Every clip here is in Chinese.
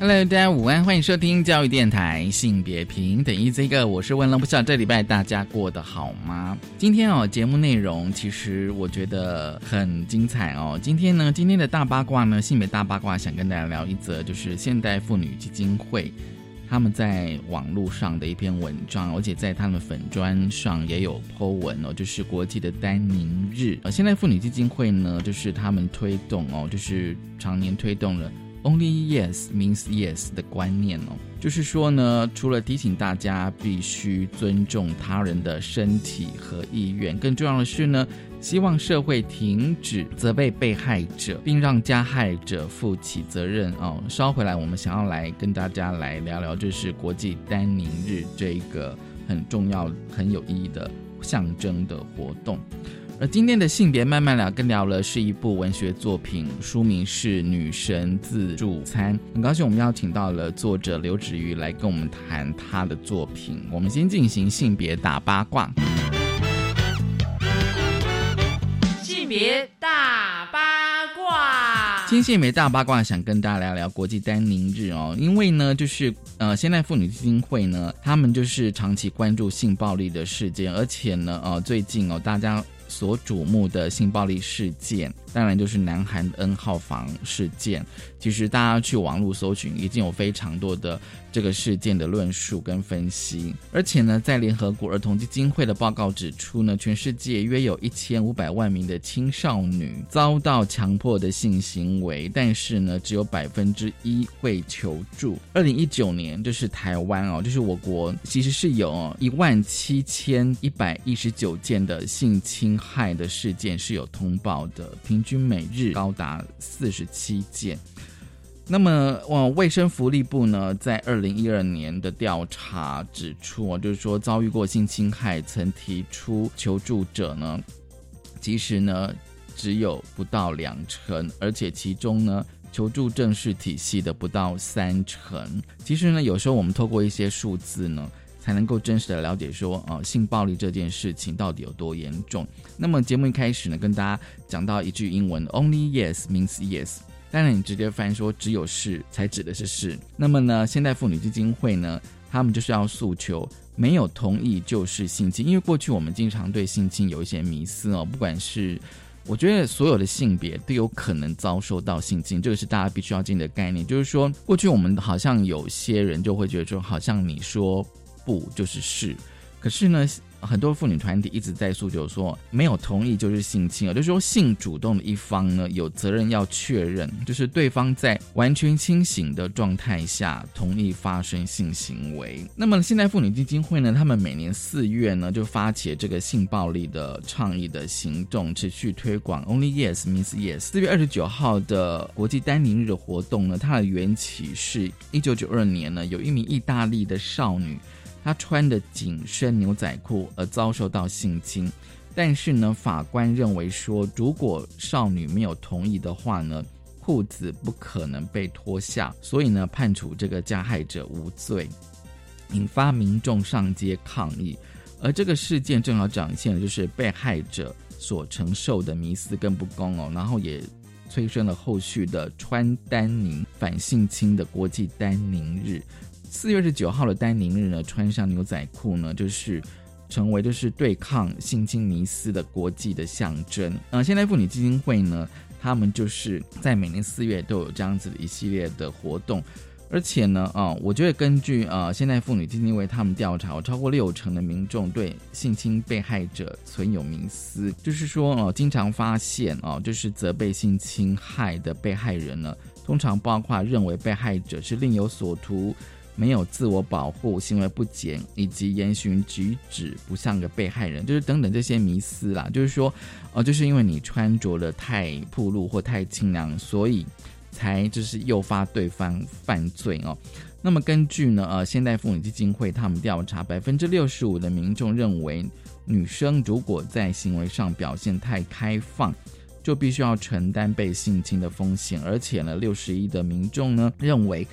Hello，大家午安，欢迎收听教育电台性别平等 Easy Go，我是问了，不知道这礼拜大家过得好吗？今天哦，节目内容其实我觉得很精彩哦。今天呢，今天的大八卦呢，性别大八卦，想跟大家聊一则，就是现代妇女基金会。他们在网络上的一篇文章，而且在他们粉砖上也有 po 文哦，就是国际的丹宁日。呃，现代妇女基金会呢，就是他们推动哦，就是常年推动了 Only Yes means Yes 的观念哦。就是说呢，除了提醒大家必须尊重他人的身体和意愿，更重要的是呢，希望社会停止责备被害者，并让加害者负起责任。哦，稍回来，我们想要来跟大家来聊聊，就是国际丹宁日这一个很重要、很有意义的象征的活动。而今天的性别慢慢聊，跟聊了是一部文学作品，书名是《女神自助餐》。很高兴我们邀请到了作者刘芷瑜来跟我们谈她的作品。我们先进行性别大八卦。性别大八卦，今天性别大八卦想跟大家聊聊国际丹宁日哦，因为呢，就是呃，现代妇女基金会呢，他们就是长期关注性暴力的事件，而且呢，呃，最近哦，大家。所瞩目的性暴力事件，当然就是南韩 N 号房事件。其实大家去网络搜寻，已经有非常多的这个事件的论述跟分析。而且呢，在联合国儿童基金会的报告指出呢，全世界约有一千五百万名的青少女遭到强迫的性行为，但是呢，只有百分之一会求助。二零一九年，就是台湾哦，就是我国其实是有一万七千一百一十九件的性侵害的事件是有通报的，平均每日高达四十七件。那么，哦，卫生福利部呢，在二零一二年的调查指出，就是说遭遇过性侵害曾提出求助者呢，其实呢只有不到两成，而且其中呢求助正式体系的不到三成。其实呢，有时候我们透过一些数字呢，才能够真实的了解说，啊，性暴力这件事情到底有多严重。那么节目一开始呢，跟大家讲到一句英文，Only yes means yes。当然，你直接翻说只有是才指的是是。那么呢，现代妇女基金会呢，他们就是要诉求没有同意就是性侵，因为过去我们经常对性侵有一些迷思哦。不管是我觉得所有的性别都有可能遭受到性侵，这个是大家必须要进的概念。就是说，过去我们好像有些人就会觉得说，好像你说不就是是，可是呢。很多妇女团体一直在诉求说，没有同意就是性侵，也就是说性主动的一方呢，有责任要确认，就是对方在完全清醒的状态下同意发生性行为。那么现代妇女基金会呢，他们每年四月呢就发起这个性暴力的倡议的行动，持续推广 Only Yes means Yes。四月二十九号的国际丹宁日的活动呢，它的缘起是一九九二年呢，有一名意大利的少女。他穿的紧身牛仔裤而遭受到性侵，但是呢，法官认为说，如果少女没有同意的话呢，裤子不可能被脱下，所以呢，判处这个加害者无罪，引发民众上街抗议。而这个事件正好展现了就是被害者所承受的迷思跟不公哦，然后也催生了后续的穿丹宁反性侵的国际丹宁日。四月十九号的丹宁日呢，穿上牛仔裤呢，就是成为就是对抗性侵迷思的国际的象征。呃，现代妇女基金会呢，他们就是在每年四月都有这样子的一系列的活动，而且呢，啊，我觉得根据呃现代妇女基金会他们调查，超过六成的民众对性侵被害者存有迷思，就是说哦，经常发现哦，就是责备性侵害的被害人呢，通常包括认为被害者是另有所图。没有自我保护，行为不检，以及言行举止不像个被害人，就是等等这些迷思啦。就是说，呃，就是因为你穿着的太暴露或太清凉，所以才就是诱发对方犯罪哦。那么根据呢，呃，现代妇女基金会他们调查，百分之六十五的民众认为，女生如果在行为上表现太开放，就必须要承担被性侵的风险。而且呢，六十一的民众呢认为，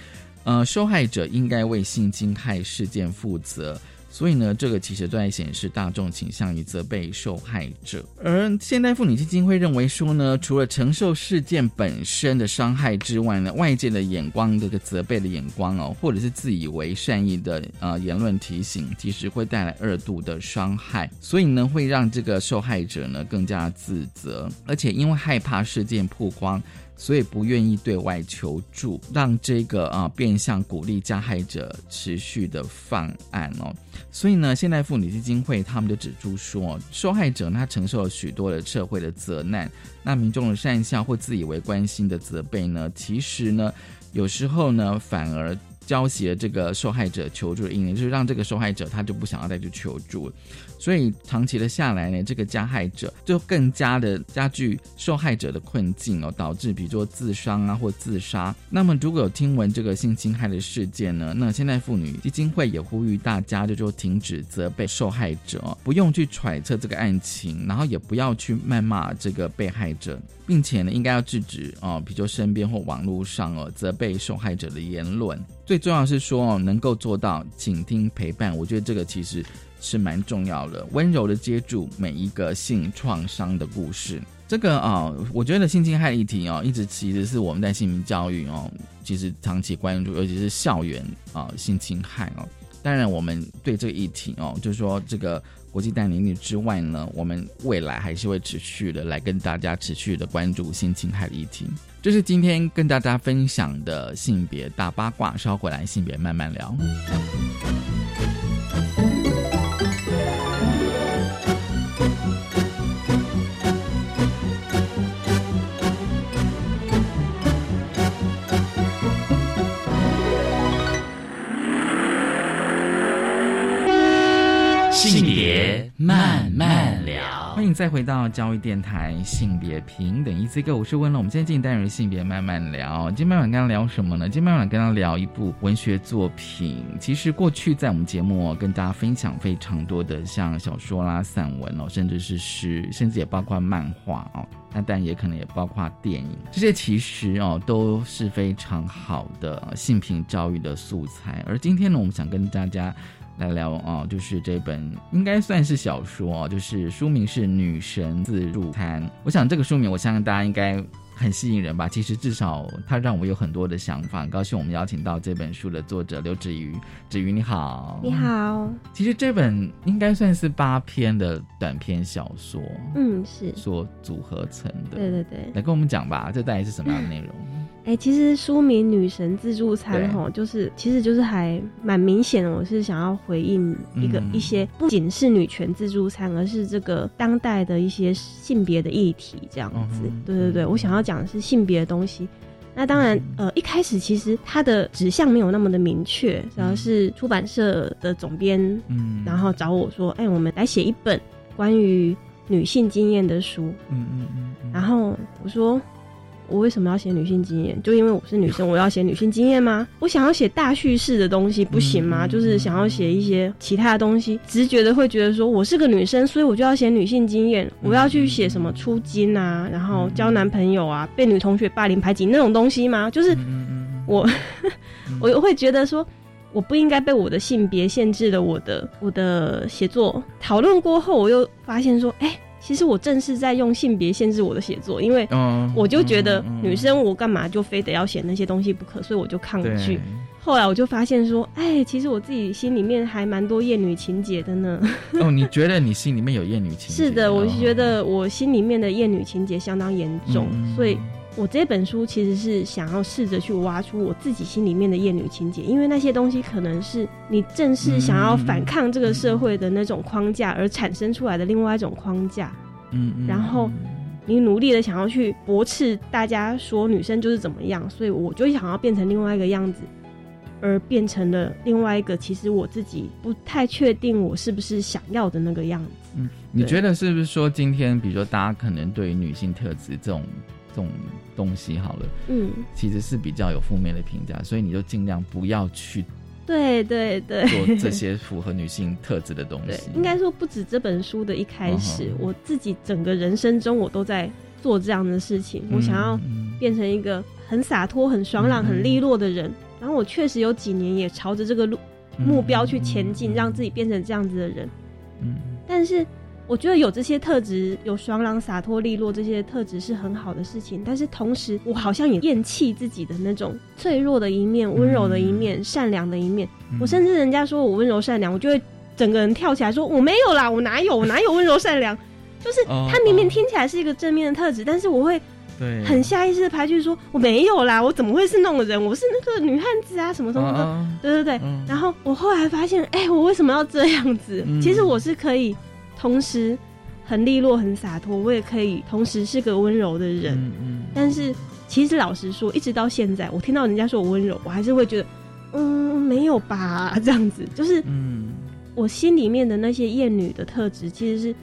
呃，受害者应该为性侵害事件负责。所以呢，这个其实都在显示大众倾向于责备受害者。而现代妇女基金会认为说呢，除了承受事件本身的伤害之外呢，外界的眼光这个责备的眼光哦，或者是自以为善意的呃言论提醒，其实会带来二度的伤害。所以呢，会让这个受害者呢更加自责，而且因为害怕事件曝光。所以不愿意对外求助，让这个啊变相鼓励加害者持续的犯案哦。所以呢，现代妇女基金会他们就指出说，受害者他承受了许多的社会的责难，那民众的善笑或自以为关心的责备呢，其实呢，有时候呢反而。浇熄了这个受害者求助的意念，就是让这个受害者他就不想要再去求助，所以长期的下来呢，这个加害者就更加的加剧受害者的困境哦，导致比如说自伤啊或自杀。那么如果有听闻这个性侵害的事件呢，那现在妇女基金会也呼吁大家就说停止责备受害者，不用去揣测这个案情，然后也不要去谩骂这个被害者，并且呢，应该要制止哦，比如说身边或网络上哦责备受害者的言论。最重要是说哦，能够做到倾听陪伴，我觉得这个其实是蛮重要的，温柔的接住每一个性创伤的故事。这个啊，我觉得性侵害议题哦，一直其实是我们在性平教育哦，其实长期关注，尤其是校园啊性侵害哦。当然，我们对这个议题哦，就是说这个国际代理日之外呢，我们未来还是会持续的来跟大家持续的关注性侵害的议题。这是今天跟大家分享的性别大八卦，稍回来性别慢慢聊。再回到教育电台性别平等一次个，我是温了。我们今天进单元性别慢慢聊。今天慢慢跟他聊什么呢？今天慢慢跟他聊一部文学作品。其实过去在我们节目跟大家分享非常多的像小说啦、散文哦，甚至是诗，甚至也包括漫画哦。那但也可能也包括电影，这些其实哦都是非常好的性平教育的素材。而今天呢，我们想跟大家。来聊啊，就是这本应该算是小说，就是书名是《女神自助餐》。我想这个书名，我相信大家应该。很吸引人吧？其实至少它让我有很多的想法。很高兴我们邀请到这本书的作者刘子瑜，子瑜你好，你好。其实这本应该算是八篇的短篇小说，嗯，是所组合成的。对对对，来跟我们讲吧，这大概是什么样的内容？哎，其实书名《女神自助餐》哈，就是其实就是还蛮明显的，我是想要回应一个一些不仅是女权自助餐，而是这个当代的一些性别的议题这样子。对对对，我想要讲的是性别的东西。那当然，呃，一开始其实它的指向没有那么的明确，主要是出版社的总编，嗯，然后找我说，哎，我们来写一本关于女性经验的书，嗯嗯嗯，然后我说。我为什么要写女性经验？就因为我是女生，我要写女性经验吗？我想要写大叙事的东西不行吗？就是想要写一些其他的东西，直觉的会觉得说我是个女生，所以我就要写女性经验。我要去写什么出金啊，然后交男朋友啊，被女同学霸凌排挤那种东西吗？就是我，我会觉得说我不应该被我的性别限制了我的我的写作。讨论过后，我又发现说，哎。其实我正是在用性别限制我的写作，因为我就觉得女生我干嘛就非得要写那些东西不可，所以我就抗拒。后来我就发现说，哎，其实我自己心里面还蛮多厌女情节的呢。哦，你觉得你心里面有厌女情节？是的，我是觉得我心里面的厌女情节相当严重，所以我这本书其实是想要试着去挖出我自己心里面的厌女情节，因为那些东西可能是你正是想要反抗这个社会的那种框架而产生出来的另外一种框架。嗯，然后你努力的想要去驳斥大家说女生就是怎么样，所以我就想要变成另外一个样子，而变成了另外一个其实我自己不太确定我是不是想要的那个样子。嗯，你觉得是不是说今天，比如说大家可能对于女性特质这种这种东西，好了，嗯，其实是比较有负面的评价，所以你就尽量不要去对对对做这些符合女性特质的东对西。，应该说不止这本书的一开始，我自己整个人生中我都在做这样的事情。我想要嗯变成一个很洒脱、很爽朗、嗯很利落的人。然后我确实有几年也朝着这个路嗯目标去前进，让自己变成这样子的人。嗯但是我觉得有这些特质，有爽朗、洒脱、利落这些特质是很好的事情。但是同时，我好像也厌弃自己的那种脆弱的一面、温柔的一面、善良的一面。嗯我甚至人家说我温柔善良，我就会整个人跳起来说我没有啦，我哪有，我哪有 温柔善良？就是哦他明明听起来是一个正面的特质，但是我会对很下意识的排拒说我没有啦，我怎么会是那种人？我是那个女汉子啊，什么什么的。哦对对对，嗯然后我后来发现，哎、我为什么要这样子？嗯其实我是可以同时很利落、很洒脱，我也可以同时是个温柔的人。嗯嗯但是其实老实说，一直到现在，我听到人家说我温柔，我还是会觉得，嗯，没有吧，这样子。就是嗯我心里面的那些厌女的特质，其实是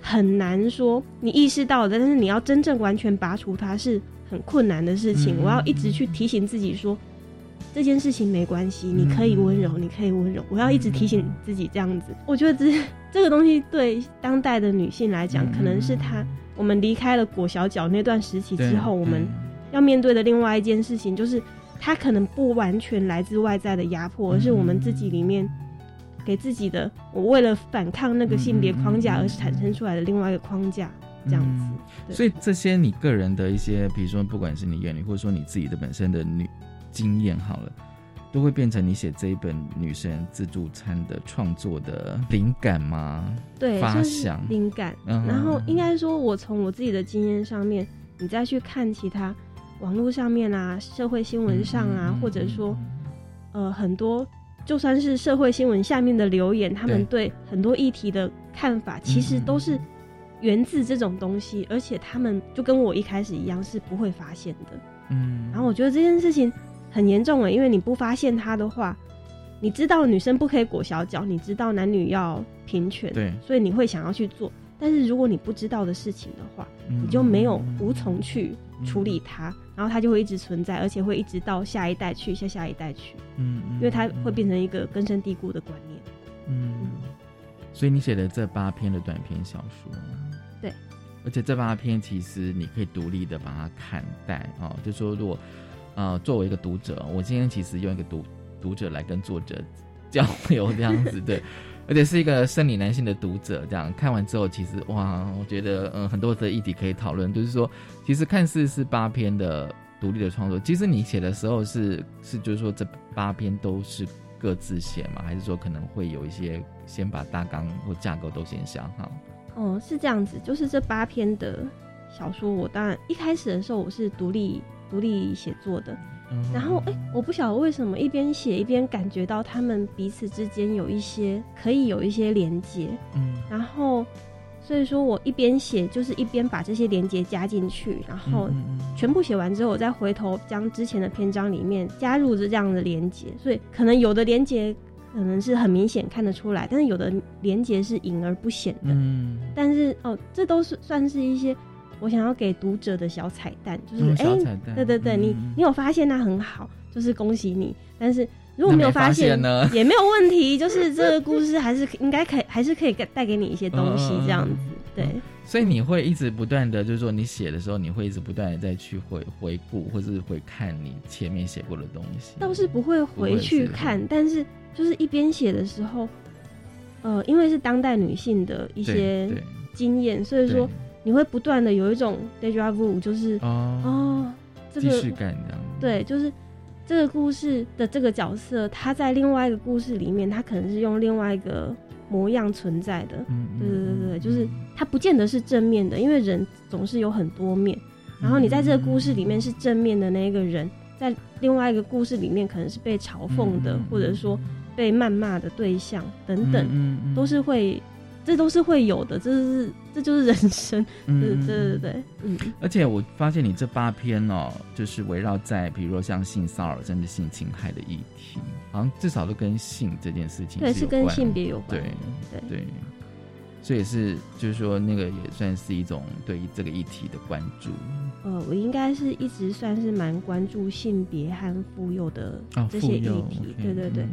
很难说你意识到的，但是你要真正完全拔除它是很困难的事情。嗯我要一直去提醒自己说。这件事情没关系，你可以温柔，你可以温柔。我要一直提醒自己这样子。我觉得这这个东西对当代的女性来讲，嗯可能是她我们离开了裹小脚那段时期之后，我们要面对的另外一件事情，就是她可能不完全来自外在的压迫，而是我们自己里面给自己的，我为了反抗那个性别框架而产生出来的另外一个框架，这样子。对。所以这些你个人的一些，比如说不管是你厌女，或者说你自己的本身的女经验好了，都会变成你写这一本女生自助餐的创作的灵感吗？对，发想灵感。嗯然后应该说，我从我自己的经验上面，你再去看其他网络上面啊、社会新闻上啊，嗯或者说呃很多。就算是社会新闻下面的留言，他们对很多议题的看法，其实都是源自这种东西，而且他们就跟我一开始一样是不会发现的。嗯，然后我觉得这件事情很严重诶，因为你不发现它的话，你知道女生不可以裹小脚，你知道男女要平权，对。所以你会想要去做。但是如果你不知道的事情的话，你你就没有无从去处理嗯它，然后它就会一直存在，而且会一直到下一代去，下下一代去，嗯，嗯因为它会变成一个根深蒂固的观念。嗯，所以你写的这八篇的短篇小说，对，而且这八篇其实你可以独立的把它看待哦，就说如果呃作为一个读者，我今天其实用一个读读者来跟作者 交流这样子，对，而且是一个生理男性的读者，这样看完之后，其实哇，我觉得嗯很多的议题可以讨论，就是说其实看似是八篇的独立的创作，其实你写的时候是是就是说这八篇都是。各自写吗？还是说可能会有一些先把大纲或架构都先想好？哦，是这样子，就是这八篇的小说，我当然一开始的时候我是独立独立写作的，嗯然后哎、我不晓得为什么一边写一边感觉到他们彼此之间有一些可以有一些连接，嗯。然后所以说我一边写就是一边把这些连接加进去，然后全部写完之后，我再回头将之前的篇章里面加入这样的连接，所以可能有的连接可能是很明显看得出来，但是有的连接是隐而不显的。嗯。但是哦，这都是算是一些我想要给读者的小彩蛋，就是嗯哎、对对对，你嗯你有发现那很好，就是恭喜你。但是如果没有发现 也没有问题，就是这个故事还是应该可以，还是可以给带给你一些东西这样子。对，所以你会一直不断的，就是说你写的时候，你会一直不断的再去回回顾，或是回看你前面写过的东西。倒是不会回去看，是但是就是一边写的时候，呃，因为是当代女性的一些经验，所以说你会不断的有一种 deja vu，就是哦哦，这个既感这样。对，就是这个故事的这个角色，他在另外一个故事里面，他可能是用另外一个模样存在的。嗯，对对对对，就是他不见得是正面的，因为人总是有很多面。然后你在这个故事里面是正面的那一个人，在另外一个故事里面可能是被嘲讽的，嗯或者说被谩骂的对象等等，嗯嗯都是会，这都是会有的，这是这就是人生。对嗯对对对，嗯。而且我发现你这八篇哦，就是围绕在比如说像性骚扰甚至性侵害的议题，好像至少都跟性这件事情对，是跟性别有关。对对对，这也是就是说那个也算是一种对于这个议题的关注。呃，我应该是一直算是蛮关注性别和妇幼的这些议题，对对对。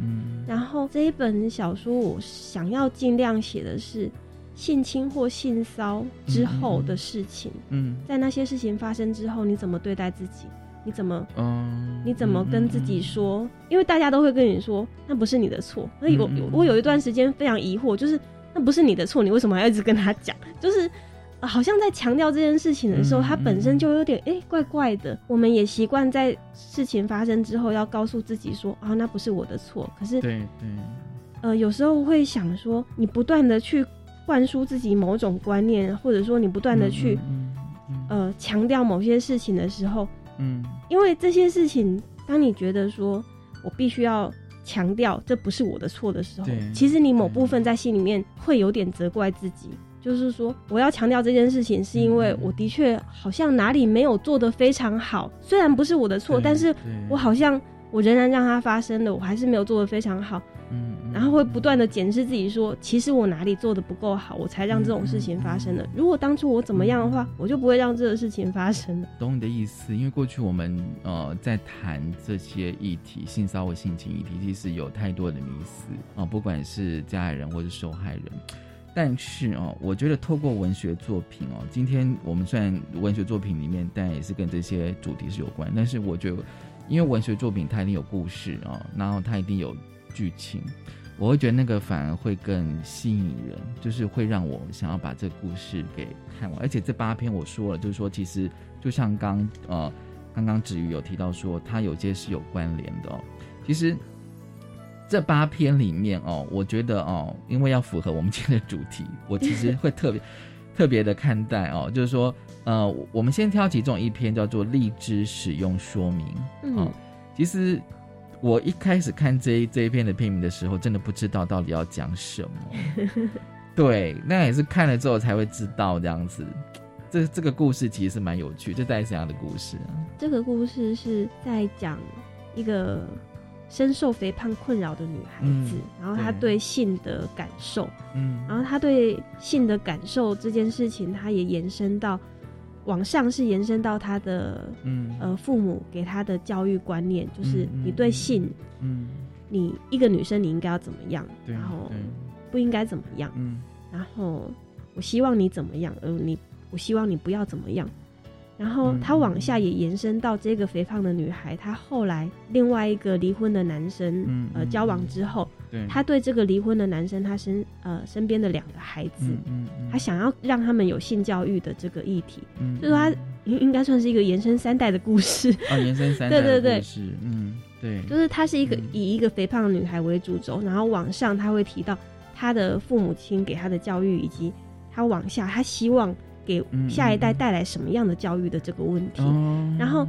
然后这一本小说，我想要尽量写的是性侵或性骚之后的事情。嗯，在那些事情发生之后，你怎么对待自己？你怎么？嗯，你怎么跟自己说？因为大家都会跟你说，那不是你的错。那有我我有一段时间非常疑惑，就是那不是你的错，你为什么还要一直跟他讲？就是。好像在强调这件事情的时候，它本身就有点哎怪怪的。我们也习惯在事情发生之后要告诉自己说啊，那不是我的错。可是对对，呃，有时候会想说，你不断的去灌输自己某种观念，或者说你不断的去呃强调某些事情的时候，嗯，因为这些事情，当你觉得说我必须要强调这不是我的错的时候，其实你某部分在心里面会有点责怪自己。就是说，我要强调这件事情，是因为我的确好像哪里没有做得非常好，虽然不是我的错，但是我好像我仍然让它发生了，我还是没有做得非常好。嗯，然后会不断的检视自己，说其实我哪里做的不够好，我才让这种事情发生的。如果当初我怎么样的话，我就不会让这个事情发生了。懂你的意思，因为过去我们呃在谈这些议题，性骚扰、性侵议题，其实有太多的迷思啊，不管是加害人或是受害人。但是哦，我觉得透过文学作品哦，今天我们虽然文学作品里面，但也是跟这些主题是有关。但是我觉得，因为文学作品它一定有故事哦，然后它一定有剧情，我会觉得那个反而会更吸引人，就是会让我想要把这个故事给看完。而且这八篇我说了，就是说其实就像刚呃刚刚子瑜有提到说，它有些是有关联的哦，其实。这八篇里面哦，我觉得哦，因为要符合我们今天的主题，我其实会特别 特别的看待哦，就是说，呃，我们先挑其中一篇叫做《荔枝使用说明》。嗯，其实我一开始看这一这一篇的片名的时候，真的不知道到底要讲什么。对，那也是看了之后才会知道这样子。这这个故事其实是蛮有趣，这在怎样的故事啊？这个故事是在讲一个。深受肥胖困扰的女孩子，然后她对。性的感受，嗯，然后她对性的感受这件事情，她也延伸到往上，是延伸到她的，嗯，呃，父母给她的教育观念，就是你对性，嗯，你一个女生你应该要怎么样，然后不应该怎么样，嗯，然后我希望你怎么样，呃，你我希望你不要怎么样。然后他往下也延伸到这个肥胖的女孩，她后来另外一个离婚的男生，呃，交往之后，他对。这个离婚的男生，他身呃身边的两个孩子，他想要让他们有性教育的这个议题，就是他应应该算是一个延伸三代的故事。啊，延伸三代对对对，嗯，对，就是他是一个以一个肥胖的女孩为主轴，然后往上他会提到他的父母亲给他的教育，以及他往下他希望。给下一代带来什么样的教育的这个问题，然后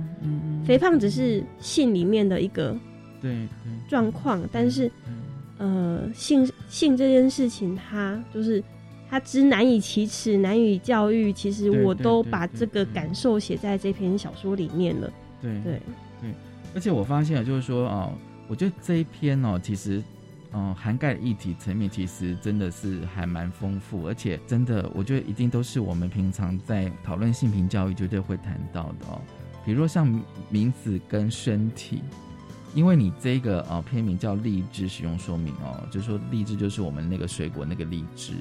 肥胖只是性里面的一个对状况，但是呃性性这件事情，它就是它之难以启齿，难以教育。其实我都把这个感受写在这篇小说里面了。对对对，而且我发现了，就是说哦，我觉得这一篇哦，其实。嗯，涵盖议题层面其实真的是还蛮丰富，而且真的，我觉得一定都是我们平常在讨论性平教育绝对会谈到的哦。比如说像名字跟身体，因为你这个呃片名叫荔枝使用说明哦，就是说荔枝就是我们那个水果那个荔枝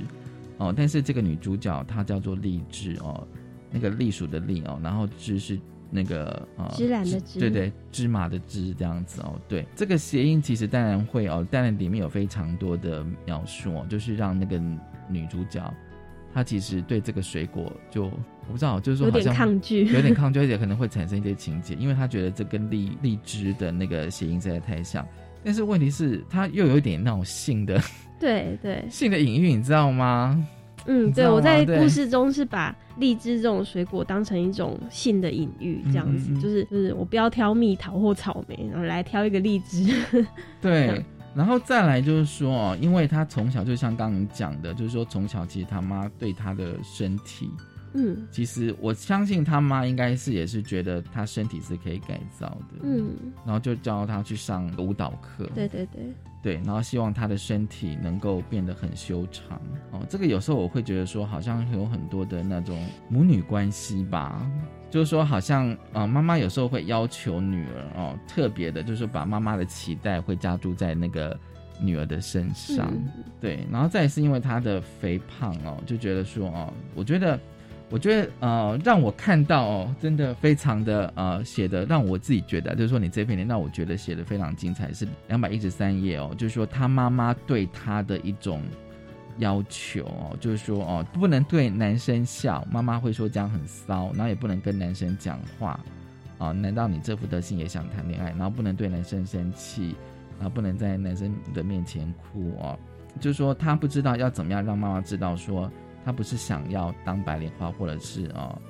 哦，但是这个女主角她叫做荔枝哦，那个隶属的隶哦，然后枝是。那个呃，芝兰的芝，对对，芝麻的芝这样子哦，对，这个谐音其实当然会哦，当然里面有非常多的描述哦，就是让那个女主角她其实对这个水果就我不知道，就是说有点抗拒，有点抗拒，而且可能会产生一些情节，因为她觉得这跟荔荔枝的那个谐音实在太像，但是问题是她又有一点那种性的，对对，性的隐喻，你知道吗？嗯，对，我在故事中是把荔枝这种水果当成一种性的隐喻，这样子，就是就是我不要挑蜜桃或草莓，然后来挑一个荔枝。对，然后再来就是说哦，因为他从小就像刚刚讲的，就是说从小其实他妈对他的身体嗯，其实我相信他妈应该是也是觉得他身体是可以改造的，嗯，然后就教他去上舞蹈课，对对对。对，然后希望他的身体能够变得很修长。哦。这个有时候我会觉得说，好像有很多的那种母女关系吧，就是说好像啊，妈妈有时候会要求女儿哦，特别的，就是把妈妈的期待会加注在那个。女儿的身上，对，然后再是因为她的肥胖哦，就觉得说哦，我觉得，我觉得呃，让我看到哦，真的非常的呃，写的让我自己觉得，就是说你这篇让我觉得写的非常精彩，是两百一十三页哦，就是说他妈妈对他的一种要求哦，就是说哦，不能对男生笑，妈妈会说这样很骚，然后也不能跟男生讲话啊，难道你这副德行也想谈恋爱？然后不能对男生生气。啊，不能在男生的面前哭哦，就是说他不知道要怎么样让妈妈知道，说他不是想要当白莲花或者是哦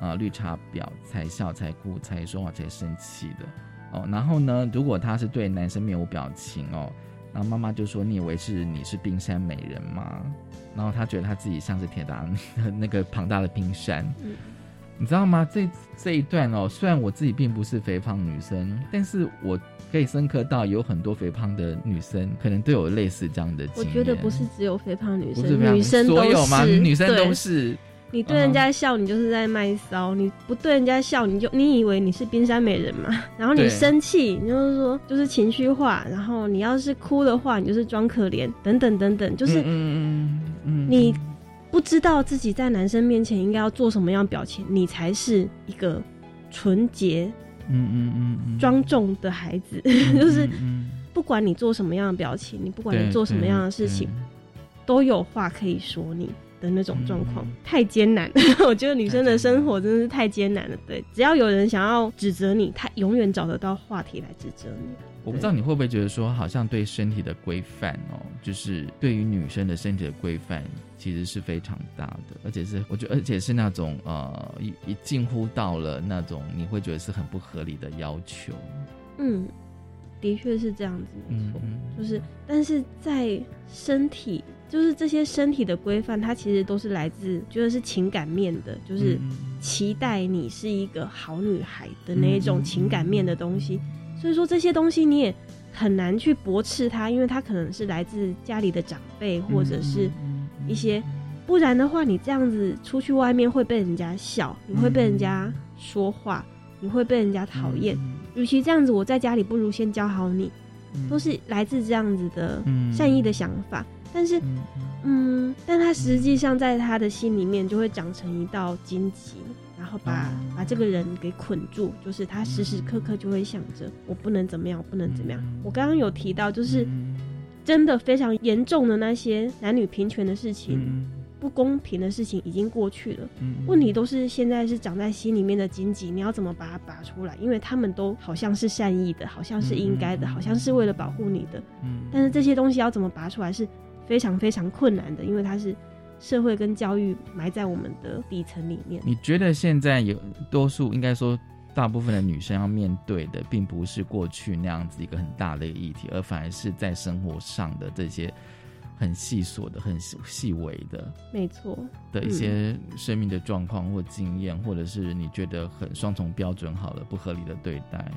啊绿茶婊才笑才哭才说话才生气的哦。然后呢，如果他是对男生面无表情哦，那妈妈就说你以为是你是冰山美人吗？然后他觉得他自己像是铁达 那个庞大的冰山。你知道吗？这这一段哦，虽然我自己并不是肥胖女生，但是我可以深刻到有很多肥胖的女生可能都有类似这样的经验。我觉得不是只有肥胖女生，女生所有吗？女生都是。你对人家笑，你就是在卖骚；你不对人家笑，你就你以为你是冰山美人嘛？然后你生气，你就是说就是情绪化；然后你要是哭的话，你就是装可怜，等等等等，就是嗯嗯嗯，你。不知道自己在男生面前应该要做什么样表情，你才是一个纯洁、嗯嗯嗯庄重的孩子。就是 不管你做什么样的表情，你不管你做什么样的事情，都有话可以说你的那种状况，太艰难。我觉得女生的生活真的是太艰难了。对，只要有人想要指责你，他永远找得到话题来指责你。我不知道你会不会觉得说，好像对身体的规范哦，就是对于女生的身体的规范，其实是非常大的，而且是我觉得，而且是那种呃，一一近乎到了那种你会觉得是很不合理的要求。嗯，的确是这样子，没错，就是，但是在身体，就是这些身体的规范，它其实都是来自，觉得是情感面的，就是期待你是一个好女孩的那一种情感面的东西。所以说这些东西你也很难去驳斥它，因为它可能是来自家里的长辈或者是一些，不然的话你这样子出去外面会被人家笑，你会被人家说话，你会被人家讨厌。与其这样子，我在家里不如先教好你，都是来自这样子的善意的想法。但是，嗯，但他实际上在他的心里面就会长成一道荆棘。然后把把这个人给捆住，就是他时时刻刻就会想着我不能怎么样，我不能怎么样。我刚刚有提到，就是真的非常严重的那些男女平权的事情、不公平的事情已经过去了。问题都是现在是长在心里面的荆棘，你要怎么把它拔出来？因为他们都好像是善意的，好像是应该的，好像是为了保护你的。但是这些东西要怎么拔出来是非常非常困难的，因为它是。社会跟教育埋在我们的底层里面。你觉得现在有多数，应该说大部分的女生要面对的，并不是过去那样子一个很大的议题，而反而是在生活上的这些很细琐的、很细微的，没错的一些生命的状况或经验，或者是你觉得很双重标准好了、不合理的对待。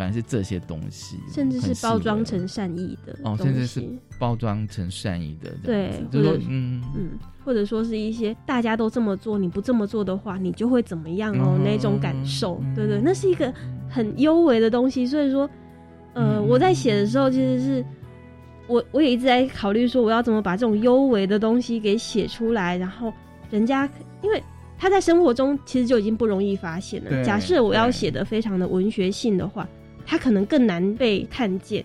反正是这些东西，甚至是包装成善意的哦，甚至是包装成善意的，对，就说嗯嗯，或者说是一些大家都这么做，你不这么做的话，你就会怎么样哦？那种感受，对对，那是一个很优微的东西。所以说，呃，我在写的时候，其实是我我也一直在考虑说，我要怎么把这种优微的东西给写出来，然后人家因为他在生活中其实就已经不容易发现了。假设我要写的非常的文学性的话。他可能更难被看见，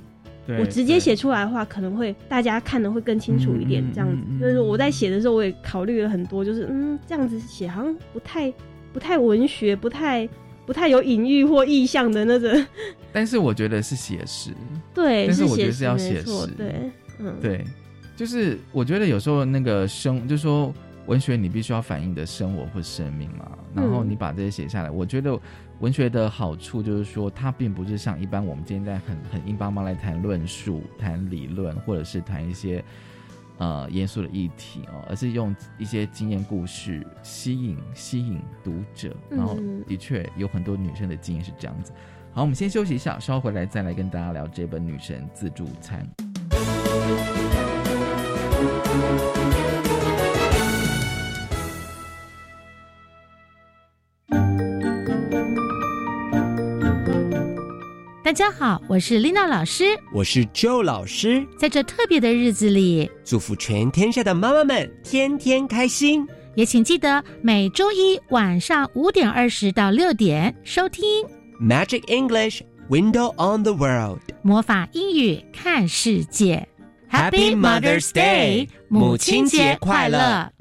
我直接写出来的话，可能会大家看的会更清楚一点。这样子，就是我在写的时候，我也考虑了很多，就是嗯，这样子写好像不太不太文学，不太不太有隐喻或意象的那种。但是我觉得是写实，对，但是我觉得是要写实，对，嗯，对，就是我觉得有时候那个生，就说文学你必须要反映的生活或生命嘛，然后你把这些写下来，我觉得。文学的好处就是说，它并不是像一般我们今天在很很硬邦邦来谈论述、谈理论，或者是谈一些呃严肃的议题哦，而是用一些经验故事吸引吸引读者，然后的确有很多女生的经验是这样子。好，我们先休息一下，稍后回来再来跟大家聊这本《女神自助餐》。家好，我是丽娜老师，我是 Joe 老师。在这特别的日子里，祝福全天下的妈妈们天天开心。也请记得每周一晚上五点二十到六点收听 Magic English Window on the World 魔法英语看世界。Happy Mother's Day，母亲节快乐！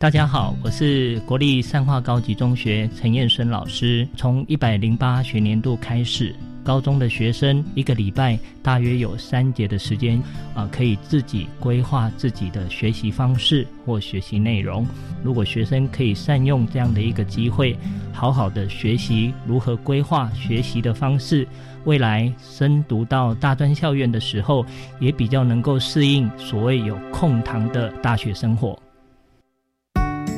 大家好，我是国立善化高级中学陈彦生老师。从一百零八学年度开始，高中的学生一个礼拜大约有三节的时间啊，可以自己规划自己的学习方式或学习内容。如果学生可以善用这样的一个机会，好好的学习如何规划学习的方式，未来升读到大专校院的时候，也比较能够适应所谓有空堂的大学生活。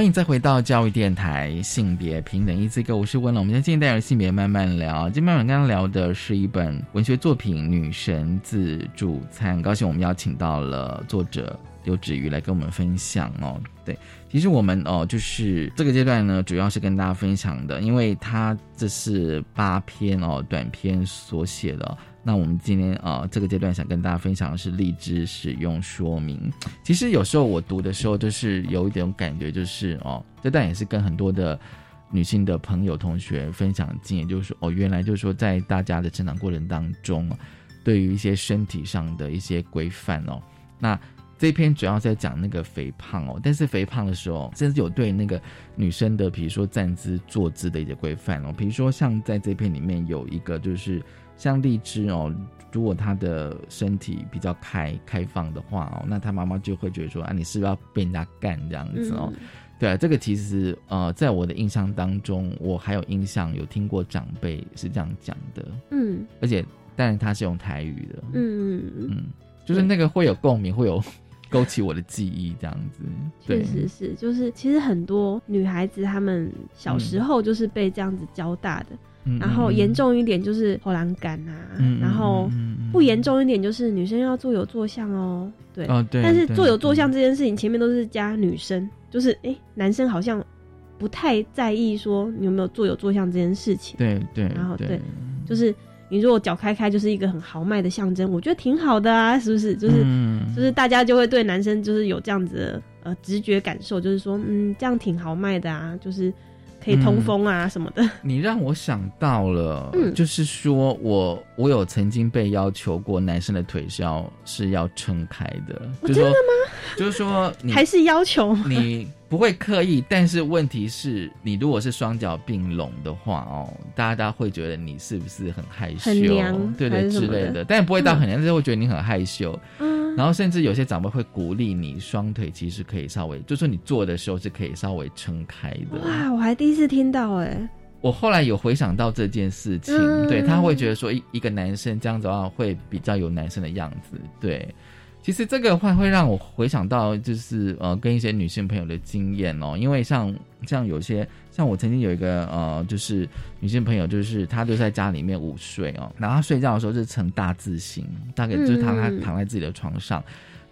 欢迎再回到教育电台，性别平等一次个，我是温了。我们今天带来性别慢慢聊。今天慢慢刚刚聊的是一本文学作品《女神自助餐》，很高兴我们邀请到了作者刘芷瑜来跟我们分享哦。对，其实我们哦，就是这个阶段呢，主要是跟大家分享的，因为它这是八篇哦短篇所写的。那我们今天啊，这个阶段想跟大家分享的是荔枝使用说明。其实有时候我读的时候，就是有一点感觉，就是哦，这段也是跟很多的女性的朋友、同学分享经验，就是说哦，原来就是说在大家的成长过程当中，对于一些身体上的一些规范哦，那这篇主要在讲那个肥胖哦，但是肥胖的时候，甚至有对那个女生的，比如说站姿、坐姿的一些规范哦，比如说像在这篇里面有一个就是。像荔枝哦，如果他的身体比较开开放的话哦，那他妈妈就会觉得说啊，你是不是要被人家干这样子哦？对啊，这个其实呃，在我的印象当中，我还有印象有听过长辈是这样讲的，嗯，而且但是他是用台语的，嗯嗯嗯，就是那个会有共鸣，会有 勾起我的记忆这样子。确实是，就是其实很多女孩子她们小时候就是被这样子教大的。然后严重一点就是后栏杆啊，然后不严重一点就是女生要坐有坐相哦，对，但是坐有坐相这件事情前面都是加女生，就是哎，男生好像不太在意说你有没有坐有坐相这件事情，对对，然后对，就是你如果脚开开就是一个很豪迈的象征，我觉得挺好的啊，是不是？就是就是大家就会对男生就是有这样子的呃直觉感受，就是说嗯这样挺豪迈的啊，就是。可以通风啊什么的。你让我想到了，就是说我我有曾经被要求过，男生的腿是要是要撑开的。真的吗？就是说，还是要求你不会刻意，但是问题是你如果是双脚并拢的话哦，大家会觉得你是不是很害羞？很，对对之类的，但不会到很娘，就会觉得你很害羞。嗯，然后甚至有些长辈会鼓励你双腿其实可以稍微，就说你坐的时候是可以稍微撑开的。哇，我还第一次听到哎。我后来有回想到这件事情，对他会觉得说一一个男生这样子的话会比较有男生的样子，对。其实这个话会让我回想到，就是呃，跟一些女性朋友的经验哦。因为像像有些像我曾经有一个呃，就是女性朋友，就是她就在家里面午睡哦，然后她睡觉的时候就呈大字形，大概就是她她躺在自己的床上。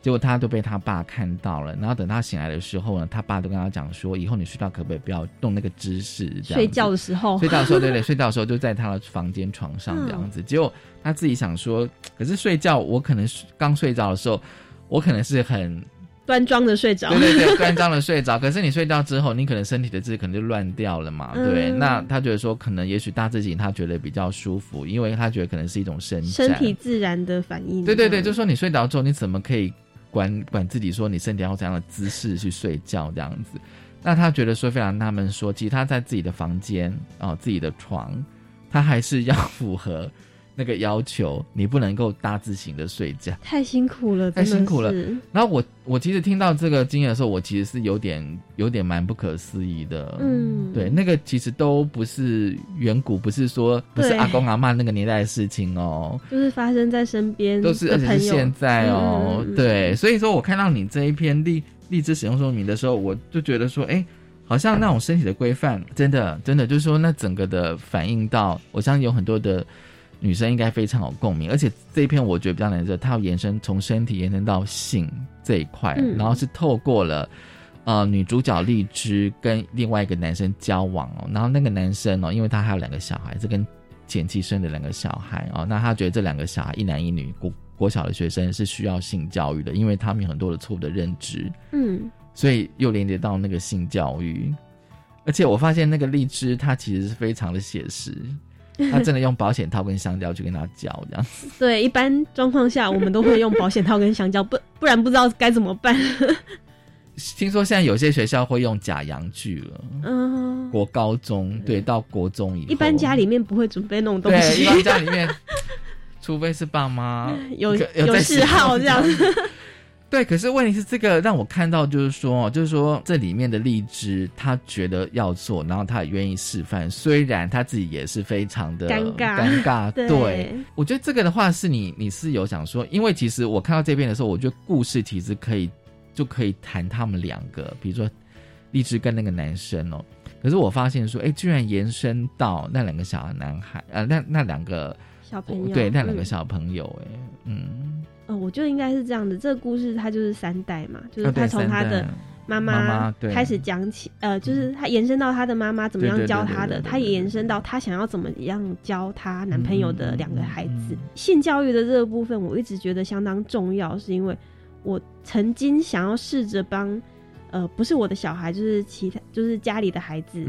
结果他都被他爸看到了，然后等他醒来的时候呢，他爸都跟他讲说，以后你睡觉可不可以不要动那个姿势？睡觉的时候，睡觉的时候，对对，睡觉的时候就在他的房间床上这样子。结果他自己想说，可是睡觉我可能刚睡着的时候，我可能是很端庄的睡着，对对对，端庄的睡着。可是你睡觉之后，你可能身体的姿势可能就乱掉了嘛？对。那他觉得说，可能也许大自己他觉得比较舒服，因为他觉得可能是一种伸展，身体自然的反应。对对对，就说你睡着之后，你怎么可以？管管自己说你身体要怎样的姿势去睡觉这样子，那他觉得说非常纳闷，说其实他在自己的房间啊自己的床，他还是要 符合那个要求，你不能够大字型的睡觉，太辛苦了，太辛苦了。然后我我其实听到这个经验的时候，我其实是有点有点蛮不可思议的，嗯，对，那个其实都不是远古，不是说不是阿公阿妈那个年代的事情哦，就是发生在身边，都是而且是现在哦，对，所以说我看到你这一篇荔荔枝使用说明的时候，我就觉得说，哎，好像那种身体的规范，真的真的就是说，那整个的反映到，我相信有很多的。女生应该非常有共鸣，而且这一篇我觉得比较难得，它要延伸从身体延伸到性这一块，然后是透过了呃女主角荔枝跟另外一个男生交往哦，然后那个男生哦，因为他还有两个小孩，是跟前妻生的两个小孩哦，那他觉得这两个小孩一男一女国国小的学生是需要性教育的，因为他们有很多的错误的认知，嗯，所以又连接到那个性教育，而且我发现那个荔枝它其实是非常的写实。他真的用保险套跟香蕉去跟他教这样子。对，一般状况下我们都会用保险套跟香蕉，不不然不知道该怎么办。听说现在有些学校会用假阳具了。嗯，国高中对，到国中以后，一般家里面不会准备那种东西。对，一般家里面，除非是爸妈 有有嗜好这样。对，可是问题是这个让我看到，就是说，就是说这里面的荔枝，他觉得要做，然后他也愿意示范，虽然他自己也是非常的尴尬，尴尬。对，我觉得这个的话是你，你是有想说，因为其实我看到这边的时候，我觉得故事其实可以就可以谈他们两个，比如说荔枝跟那个男生哦，可是我发现说，哎，居然延伸到那两个小男孩，呃，那那两个小朋友，对，那两个小朋友，哎，嗯。哦，我觉得应该是这样的。这个故事它就是三代嘛，就是他从他的妈妈开始讲起，呃，就是他延伸到他的妈妈怎么样教他的，他也延伸到他想要怎么样教他男朋友的两个孩子。性教育的这个部分，我一直觉得相当重要，是因为我曾经想要试着帮，呃，不是我的小孩，就是其他，就是家里的孩子，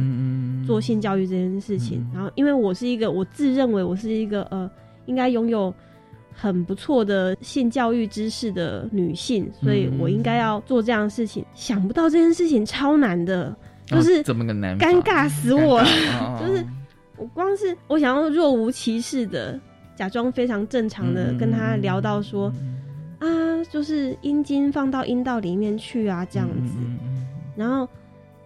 做性教育这件事情。然后，因为我是一个，我自认为我是一个，呃，应该拥有。很不错的性教育知识的女性，所以我应该要做这样的事情。想不到这件事情超难的，就是怎么个难？尴尬死我了！就是我光是我想要若无其事的假装非常正常的跟他聊到说啊，就是阴茎放到阴道里面去啊这样子，然后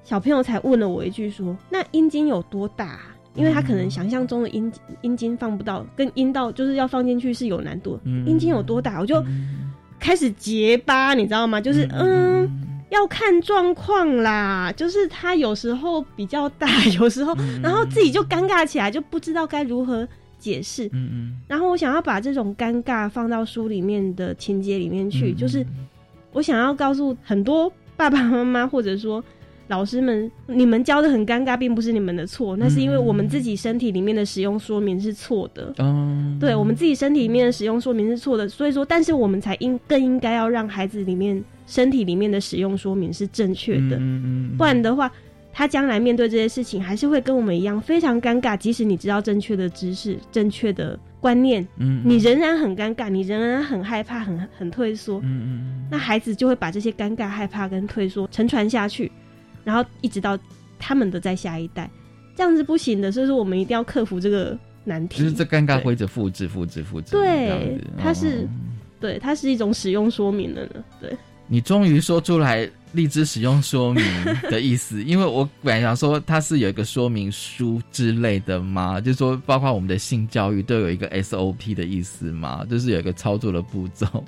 小朋友才问了我一句说：“那阴茎有多大？”因为他可能想象中的阴阴茎放不到，跟阴道就是要放进去是有难度。阴茎有多大，我就开始结巴，你知道吗？就是嗯，要看状况啦。就是他有时候比较大，有时候，然后自己就尴尬起来，就不知道该如何解释。嗯嗯。然后我想要把这种尴尬放到书里面的情节里面去，就是我想要告诉很多爸爸妈妈，或者说。老师们，你们教的很尴尬，并不是你们的错，那是因为我们自己身体里面的使用说明是错的。嗯，对我们自己身体里面的使用说明是错的，所以说，但是我们才应更应该要让孩子里面身体里面的使用说明是正确的。嗯嗯，不然的话，他将来面对这些事情，还是会跟我们一样非常尴尬。即使你知道正确的知识、正确的观念，嗯，你仍然很尴尬，你仍然很害怕、很很退缩。嗯嗯，那孩子就会把这些尴尬、害怕跟退缩沉传下去。然后一直到他们的在下一代，这样子不行的，所以说我们一定要克服这个难题。就是这尴尬会一直复制、复制、复制。对，它是，对，它是一种使用说明了呢。对，你终于说出来荔枝使用说明的意思，因为我本来想说它是有一个说明书之类的嘛，就是说包括我们的性教育都有一个 SOP 的意思嘛，就是有一个操作的步骤。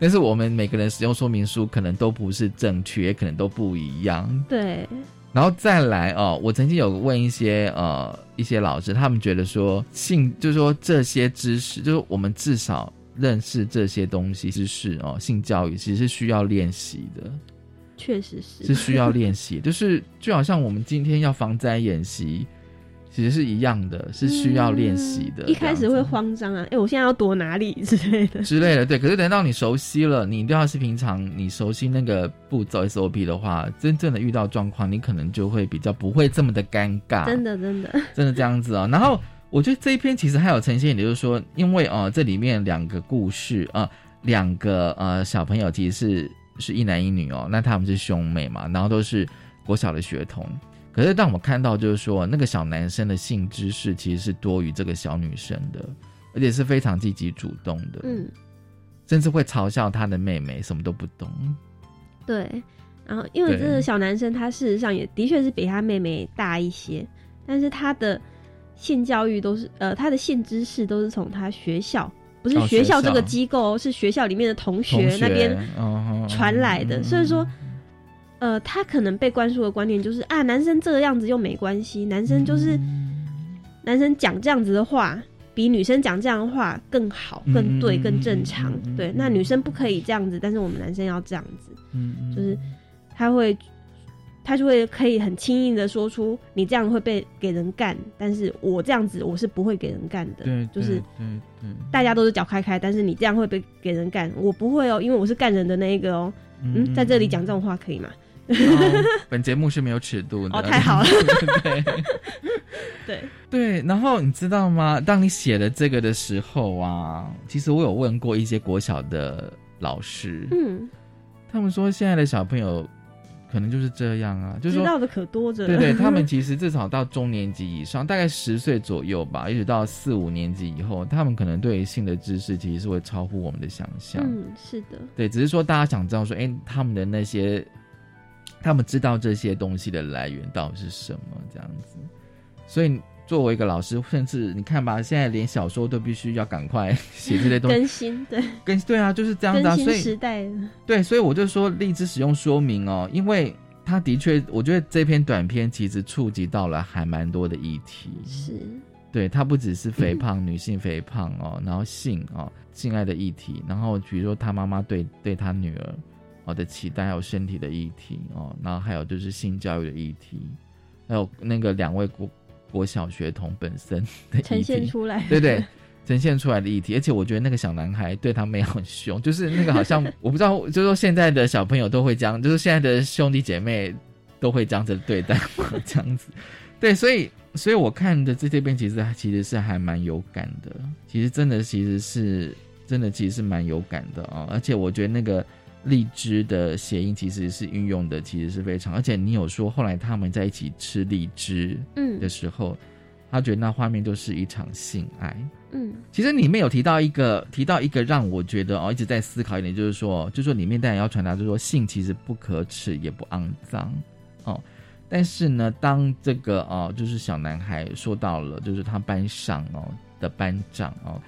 但是我们每个人使用说明书可能都不是正确，也可能都不一样。对。然后再来哦，我曾经有问一些呃一些老师，他们觉得说性就是说这些知识，就是我们至少认识这些东西知识哦，性教育其实是需要练习的。确实是 是需要练习，就是就好像我们今天要防灾演习，其实是一样的，是需要练习的。一开始会慌张啊，哎，我现在要躲哪里 之类的之类的，对。可是等到你熟悉了，你都要是平常你熟悉那个步骤 SOP 的话，真正的遇到状况，你可能就会比较不会这么的尴尬。真的，真的，真的这样子啊。然后我觉得这一篇其实还有呈现，也就是说，因为哦，这里面两个故事啊，两个呃小朋友其实是。是一男一女哦，那他们是兄妹嘛，然后都是国小的学童。可是当我们看到，就是说那个小男生的性知识其实是多于这个小女生的，而且是非常积极主动的，嗯，甚至会嘲笑他的妹妹什么都不懂。对，然后因为这个小男生他事实上也的确是比他妹妹大一些，但是他的性教育都是呃他的性知识都是从他学校。不是学校这个机构，是学校里面的同学那边传来的。所以说，呃，他可能被灌输的观念就是啊，男生这个样子又没关系，男生就是男生讲这样子的话，比女生讲这样的话更好、更对、更正常。对，那女生不可以这样子，但是我们男生要这样子。嗯，就是他会。他就会可以很轻易的说出你这样会被给人干，但是我这样子我是不会给人干的。对，就是大家都是脚开开，但是你这样会被给人干，我不会哦，因为我是干人的那一个哦。嗯，在这里讲这种话可以吗？本节目是没有尺度的。哦，太好了。对 对对，然后你知道吗？当你写了这个的时候啊，其实我有问过一些国小的老师，嗯，他们说现在的小朋友。可能就是这样啊，就是知道的可多着。对对，他们其实至少到中年级以上，大概十岁左右吧，一直到四五年级以后，他们可能对性的知识其实是会超乎我们的想象。嗯，是的。对，只是说大家想知道说，哎，他们的那些，他们知道这些东西的来源到底是什么这样子，所以。作为一个老师，甚至你看吧，现在连小说都必须要赶快写这些东西 更新，对，更对啊，就是这样子啊。所以时代对，所以我就说荔枝使用说明哦，因为他的确，我觉得这篇短片其实触及到了还蛮多的议题。是，对，它不只是肥胖，女性肥胖哦，然后性哦，性爱的议题，然后比如说他妈妈对对他女儿哦的期待，还有身体的议题哦，然后还有就是性教育的议题，还有那个两位国。国小学童本身的呈现出来，对对，呈现出来的议题，而且我觉得那个小男孩对他妹很凶，就是那个好像 我不知道，就是说现在的小朋友都会这样，就是现在的兄弟姐妹都会这样子对待我这样子，对，所以所以我看的这这边其实其实是还蛮有感的，其实真的其实是真的其实是蛮有感的啊，而且我觉得那个。荔枝的谐音其实是运用的，其实是非常，而且你有说后来他们在一起吃荔枝嗯的时候，他觉得那画面就是一场性爱。嗯，其实里面有提到一个，提到一个让我觉得哦一直在思考一点，就是说，就说里面当然要传达，就是说性其实不可耻也不肮脏哦，但是呢，当这个哦就是小男孩说到了，就是他班上哦的班长哦。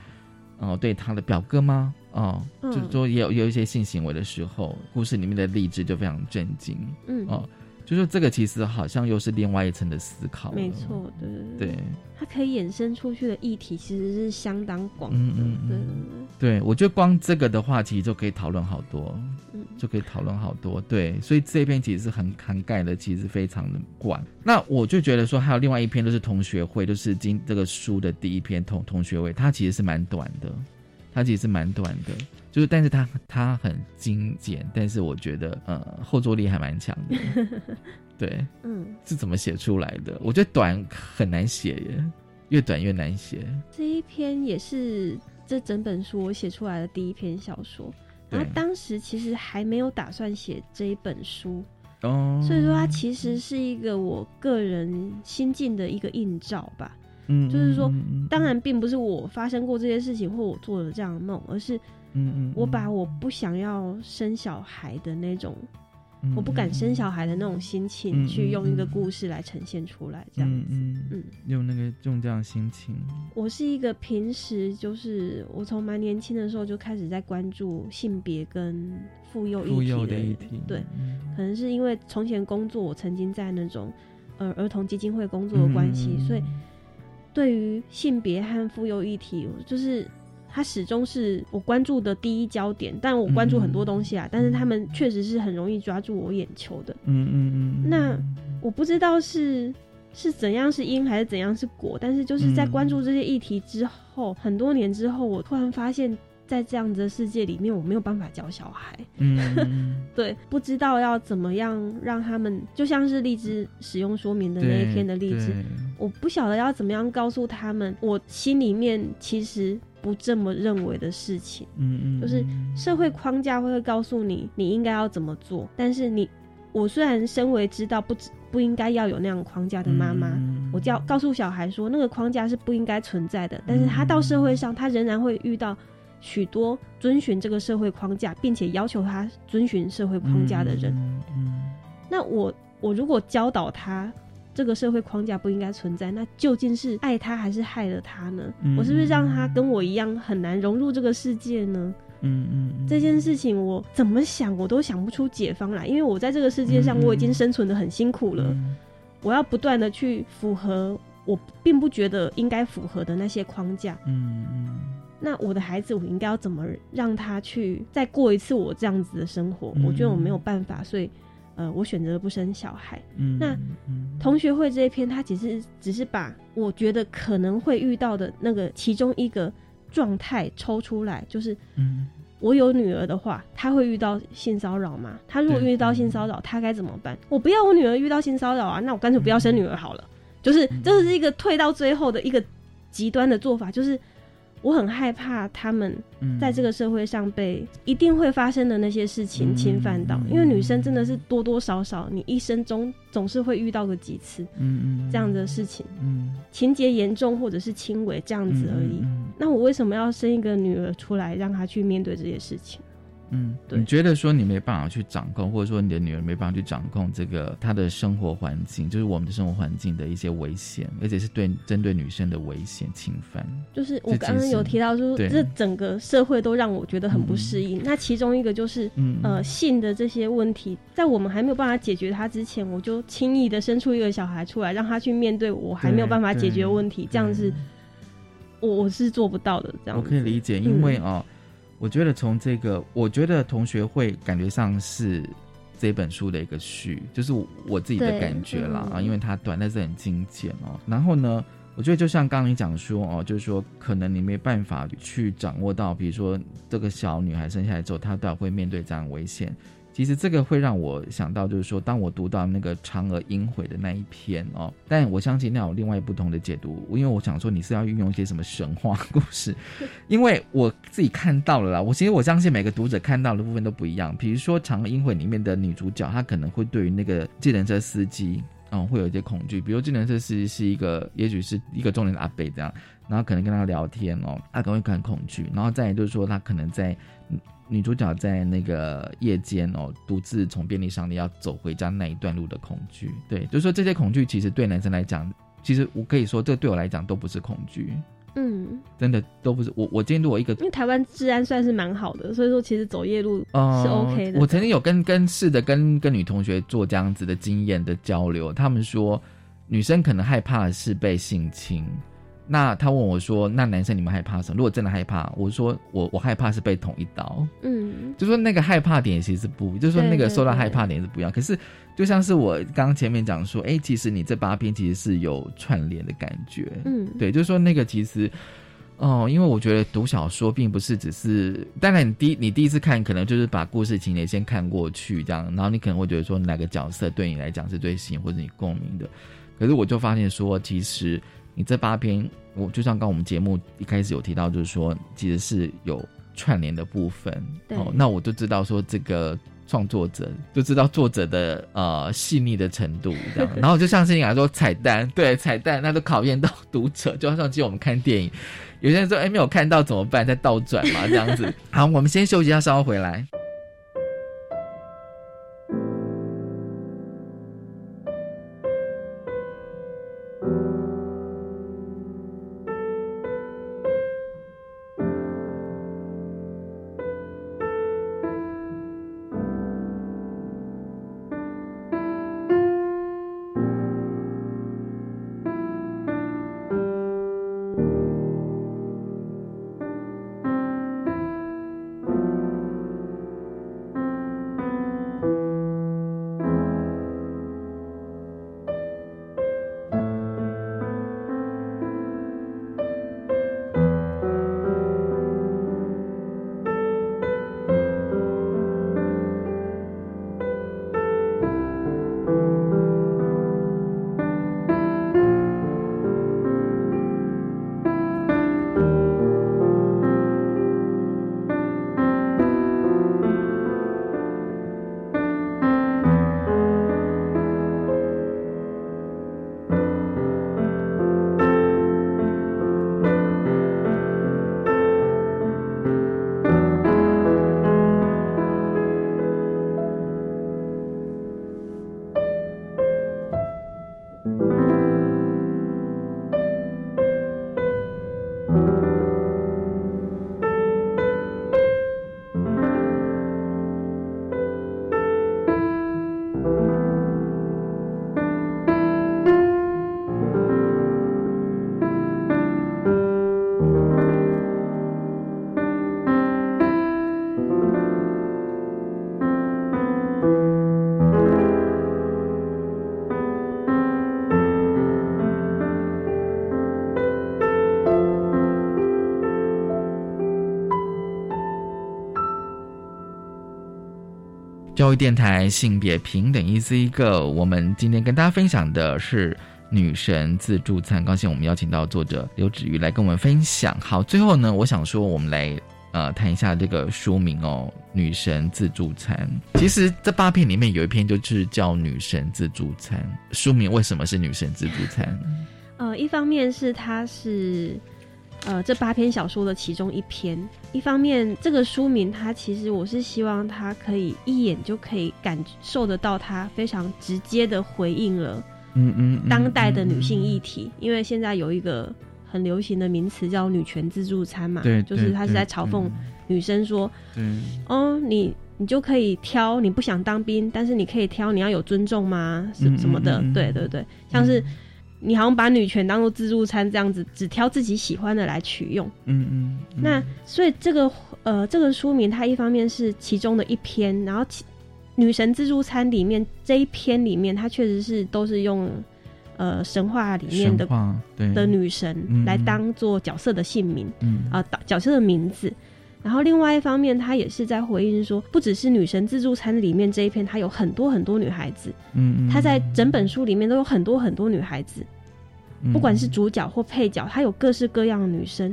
哦，对他的表哥吗？哦，就是说也有有一些性行为的时候，故事里面的励志就非常震惊。嗯，哦，就是这个其实好像又是另外一层的思考。没错，对对对，它可以衍生出去的议题其实是相当广的。嗯嗯嗯，对，我觉得光这个的话，其实就可以讨论好多。就可以讨论好多，对，所以这篇其实是很涵盖的，其实非常的广。那我就觉得说，还有另外一篇，就是同学会，就是今这个书的第一篇同同学会，它其实是蛮短的，它其实是蛮短的，就是但是它它很精简，但是我觉得呃后坐力还蛮强的，对，嗯，是怎么写出来的？我觉得短很难写耶，越短越难写。这一篇也是这整本书我写出来的第一篇小说。然后当时其实还没有打算写这一本书，哦，所以说它其实是一个我个人心境的一个映照吧。嗯，就是说，当然并不是我发生过这些事情或我做了这样的梦，而是，嗯嗯，我把我不想要生小孩的那种我不敢生小孩的那种心情，去用一个故事来呈现出来，这样子，嗯，用那个用这样心情。我是一个平时就是我从蛮年轻的时候就开始在关注性别跟妇幼议题的，对，可能是因为从前工作，我曾经在那种呃儿童基金会工作的关系，所以对于性别和妇幼议题，就是。它始终是我关注的第一焦点，但我关注很多东西啊，但是他们确实是很容易抓住我眼球的。嗯嗯嗯。那我不知道是是怎样是因还是怎样是果，但是就是在关注这些议题之后，很多年之后，我突然发现，在这样子的世界里面，我没有办法教小孩。嗯。对，不知道要怎么样让他们，就像是荔枝使用说明的那一天的荔枝，我不晓得要怎么样告诉他们，我心里面其实。不这么认为的事情，嗯嗯，就是社会框架会告诉你你应该要怎么做，但是你，我虽然身为知道不不应该要有那样框架的妈妈，我教告诉小孩说那个框架是不应该存在的，但是他到社会上，他仍然会遇到许多遵循这个社会框架，并且要求他遵循社会框架的人，嗯，那我我如果教导他。这个社会框架不应该存在，那究竟是爱他还是害了他呢？我是不是让他跟我一样很难融入这个世界呢？嗯嗯，这件事情我怎么想我都想不出解方来，因为我在这个世界上我已经生存的很辛苦了，我要不断的去符合我并不觉得应该符合的那些框架。嗯嗯，那我的孩子我应该要怎么让他去再过一次我这样子的生活？我觉得我没有办法，所以。呃，我选择不生小孩。嗯，那同学会这一篇，他其实只是把我觉得可能会遇到的那个其中一个状态抽出来，就是，嗯，我有女儿的话，她会遇到性骚扰吗？她如果遇到性骚扰，她该怎么办？我不要我女儿遇到性骚扰啊，那我干脆不要生女儿好了。就是，这是一个退到最后的一个极端的做法，就是。我很害怕他们在这个社会上被一定会发生的那些事情侵犯到，因为女生真的是多多少少，你一生中总是会遇到个几次，这样的事情，情节严重或者是轻微这样子而已。那我为什么要生一个女儿出来，让她去面对这些事情？嗯，你觉得说你没办法去掌控，或者说你的女儿没办法去掌控这个她的生活环境，就是我们的生活环境的一些危险，而且是对针对女生的危险侵犯。就是我刚刚有提到说，这整个社会都让我觉得很不适应。那其中一个就是，呃，性的这些问题，在我们还没有办法解决它之前，我就轻易的生出一个小孩出来，让他去面对我还没有办法解决问题，这样子，我我是做不到的。这样我可以理解，因为啊。我觉得从这个，我觉得同学会感觉上是这本书的一个序，就是我自己的感觉啦啊，因为它短，但是很精简哦。然后呢，我觉得就像刚刚你讲说哦，就是说可能你没办法去掌握到，比如说这个小女孩生下来之后，她到底会面对这样危险。其实这个会让我想到，就是说，当我读到那个嫦娥应悔的那一篇哦，但我相信那有另外不同的解读，因为我想说你是要运用一些什么神话故事，因为我自己看到了啦。我其实我相信每个读者看到的部分都不一样。比如说嫦娥应悔里面的女主角，她可能会对于那个计程车司机，嗯，会有一些恐惧。比如计程车司机是一个，也许是一个中年的阿伯这样，然后可能跟他聊天哦，他可能会很恐惧。然后再就是说，他可能在。女主角在那个夜间哦，独自从便利商店要走回家那一段路的恐惧，对，就是说这些恐惧其实对男生来讲，其实我可以说，这对我来讲都不是恐惧，嗯，真的都不是。我我今天如果一个，因为台湾治安算是蛮好的，所以说其实走夜路是 OK 的。我曾经有跟跟试的跟跟女同学做这样子的经验的交流，他们说女生可能害怕的是被性侵。那他问我说：“那男生你们害怕什么？如果真的害怕，我说我我害怕是被捅一刀。嗯，就说那个害怕点其实不，就是说那个受到害怕点是不一样。可是就像是我刚刚前面讲说，哎，其实你这八篇其实是有串联的感觉。嗯，对，就是说那个其实，哦，因为我觉得读小说并不是只是，当然你第你第一次看可能就是把故事情节先看过去这样，然后你可能会觉得说哪个角色对你来讲是最吸引或者你共鸣的。可是我就发现说，其实。你这八篇，我就像刚我们节目一开始有提到，就是说其实是有串联的部分。哦，那我就知道说这个创作者就知道作者的呃细腻的程度这样。然后就像是你来说彩蛋，对彩蛋，那都考验到 读者。就像今天我们看电影，有些人说哎没有看到怎么办？再倒转嘛这样子。好，我们先休息一下，稍后回来。教育电台性别平等一 C 一个，我们今天跟大家分享的是女神自助餐。高兴我们邀请到作者刘芷瑜来跟我们分享。好，最后呢，我想说，我们来呃谈一下这个书名哦，《女神自助餐》。其实这八篇里面有一篇就是叫《女神自助餐》，书名为什么是《女神自助餐》？呃，一方面是它是。呃，这八篇小说的其中一篇，一方面这个书名，它其实我是希望它可以一眼就可以感受得到，它非常直接的回应了，嗯嗯，当代的女性议题。因为现在有一个很流行的名词叫“女权自助餐”嘛，对，就是他是在嘲讽女生说，嗯，哦，你你就可以挑，你不想当兵，但是你可以挑，你要有尊重吗？什什么的，对对对，像是。你好像把女权当做自助餐这样子，只挑自己喜欢的来取用。嗯嗯。那所以这个呃这个书名，它一方面是其中的一篇，然后其《女神自助餐》里面这一篇里面，它确实是都是用呃神话里面的的女神来当做角色的姓名，啊角色的名字。然后另外一方面，他也是在回应说，不只是《女神自助餐》里面这一篇，它有很多很多女孩子。嗯，他在整本书里面都有很多很多女孩子，不管是主角或配角，他有各式各样的女生，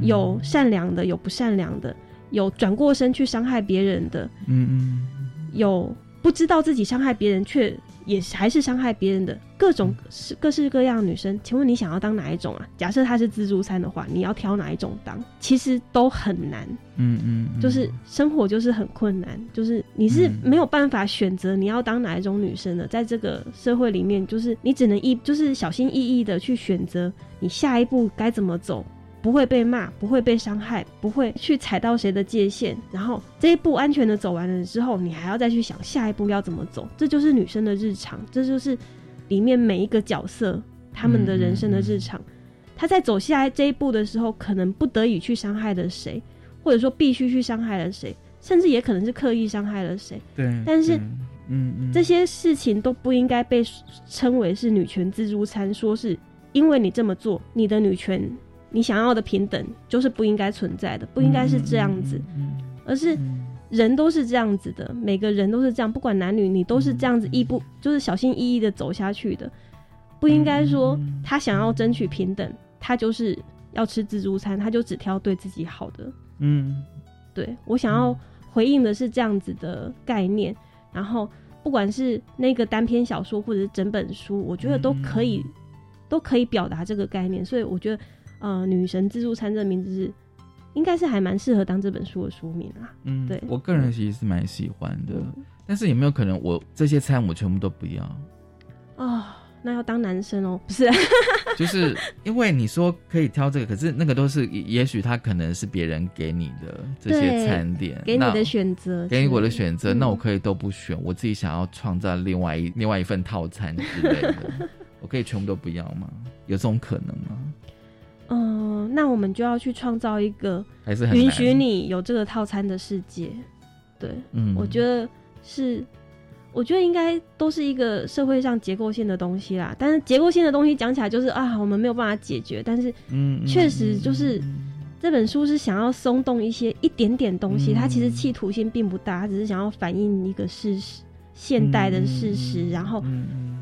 有善良的，有不善良的，有转过身去伤害别人的，嗯嗯，有不知道自己伤害别人却。也还是伤害别人的各种是各式各样的女生，请问你想要当哪一种啊？假设她是自助餐的话，你要挑哪一种当？其实都很难，嗯嗯，就是生活就是很困难，就是你是没有办法选择你要当哪一种女生的，在这个社会里面，就是你只能一就是小心翼翼的去选择你下一步该怎么走。不会被骂，不会被伤害，不会去踩到谁的界限。然后这一步安全的走完了之后，你还要再去想下一步要怎么走。这就是女生的日常，这就是里面每一个角色他们的人生的日常。他在走下来这一步的时候，可能不得已去伤害了谁，或者说必须去伤害了谁，甚至也可能是刻意伤害了谁。对，但是，嗯嗯，这些事情都不应该被称为是女权自助餐，说是因为你这么做，你的女权。你想要的平等就是不应该存在的，不应该是这样子，而是人都是这样子的，每个人都是这样，不管男女，你都是这样子，一步就是小心翼翼的走下去的，不应该说他想要争取平等，他就是要吃自助餐，他就只挑对自己好的。嗯，对我想要回应的是这样子的概念，然后不管是那个单篇小说或者是整本书，我觉得都可以都可以表达这个概念，所以我觉得。呃，女神自助餐这名字是，应该是还蛮适合当这本书的书名啊。嗯，对我个人其实是蛮喜欢的，但是有没有可能我这些餐我全部都不要？哦，那要当男生哦，不是？就是因为你说可以挑这个，可是那个都是也许他可能是别人给你的这些餐点，给你的选择，给你我的选择，那我可以都不选，我自己想要创造另外一另外一份套餐之类的，我可以全部都不要吗？有这种可能吗？嗯，那我们就要去创造一个允许你有这个套餐的世界。对，嗯，我觉得是，我觉得应该都是一个社会上结构性的东西啦。但是结构性的东西讲起来就是啊，我们没有办法解决。但是，嗯，确实就是这本书是想要松动一些一点点东西，它其实企图心并不大，它只是想要反映一个事实，现代的事实，然后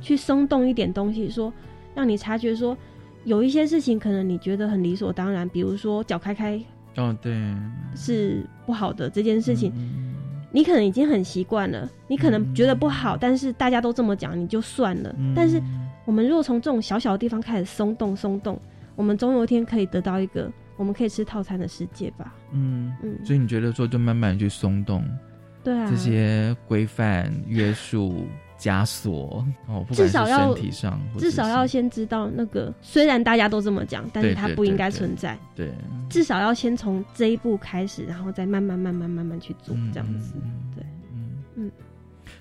去松动一点东西，说让你察觉说。有一些事情可能你觉得很理所当然，比如说脚开开，哦对，是不好的这件事情，你可能已经很习惯了，你可能觉得不好，但是大家都这么讲，你就算了。但是我们如果从这种小小的地方开始松动松动，我们总有一天可以得到一个我们可以吃套餐的世界吧？嗯嗯，所以你觉得说就慢慢去松动，对啊，这些规范约束。枷锁哦，至少要身体上，至少要先知道那个。虽然大家都这么讲，但是它不应该存在。对，至少要先从这一步开始，然后再慢慢、慢慢、慢慢去做这样子。对，嗯嗯。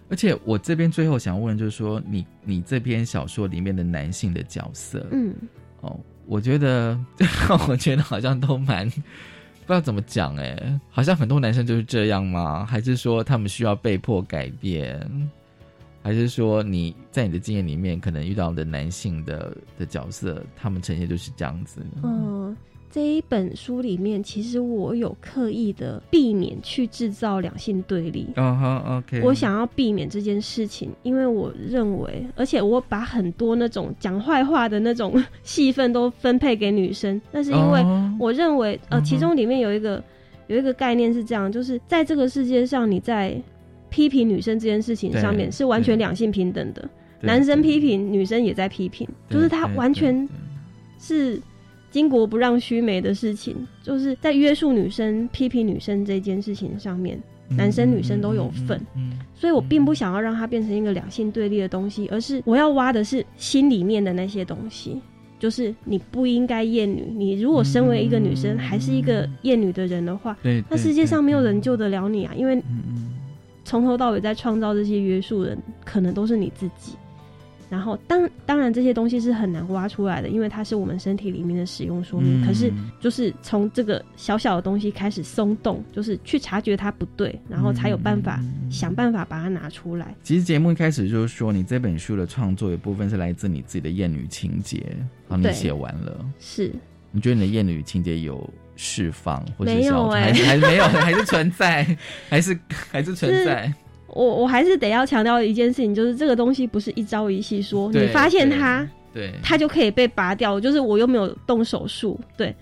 而且我这边最后想问，就是说，你你这篇小说里面的男性的角色，嗯，哦，我觉得，我觉得好像都蛮不知道怎么讲哎，好像很多男生就是这样吗？还是说他们需要被迫改变？还是说你在你的经验里面可能遇到的男性的的角色，他们呈现就是这样子？嗯，这一本书里面，其实我有刻意的避免去制造两性对立。哦好，OK。我想要避免这件事情，因为我认为，而且我把很多那种讲坏话的那种 戏份都分配给女生，那是因为我认为，呃，其中里面有一个有一个概念是这样，就是在这个世界上，你在批评女生这件事情上面是完全两性平等的，男生批评女生也在批评，就是他完全是。巾帼不让须眉的事情，就是在约束女生、批评女生这件事情上面，男生女生都有份。嗯，所以我并不想要让它变成一个两性对立的东西，而是我要挖的是心里面的那些东西。就是你不应该厌女，你如果身为一个女生，还是一个厌女的人的话，对，那世界上没有人救得了你啊！因为从头到尾在创造这些约束人，可能都是你自己。然后当当然这些东西是很难挖出来的，因为它是我们身体里面的使用说明。可是就是从这个小小的东西开始松动，就是去察觉它不对，然后才有办法想办法把它拿出来。其实节目一开始就是说，你这本书的创作一部分是来自你自己的厌女情节，好，你写完了，是？你觉得你的厌女情节有释放，或者是还是没有？还是存在？还是还是存在？我我还是得要强调一件事情，就是这个东西不是一朝一夕，说你发现它，对，它就可以被拔掉。就是我又没有动手术，对，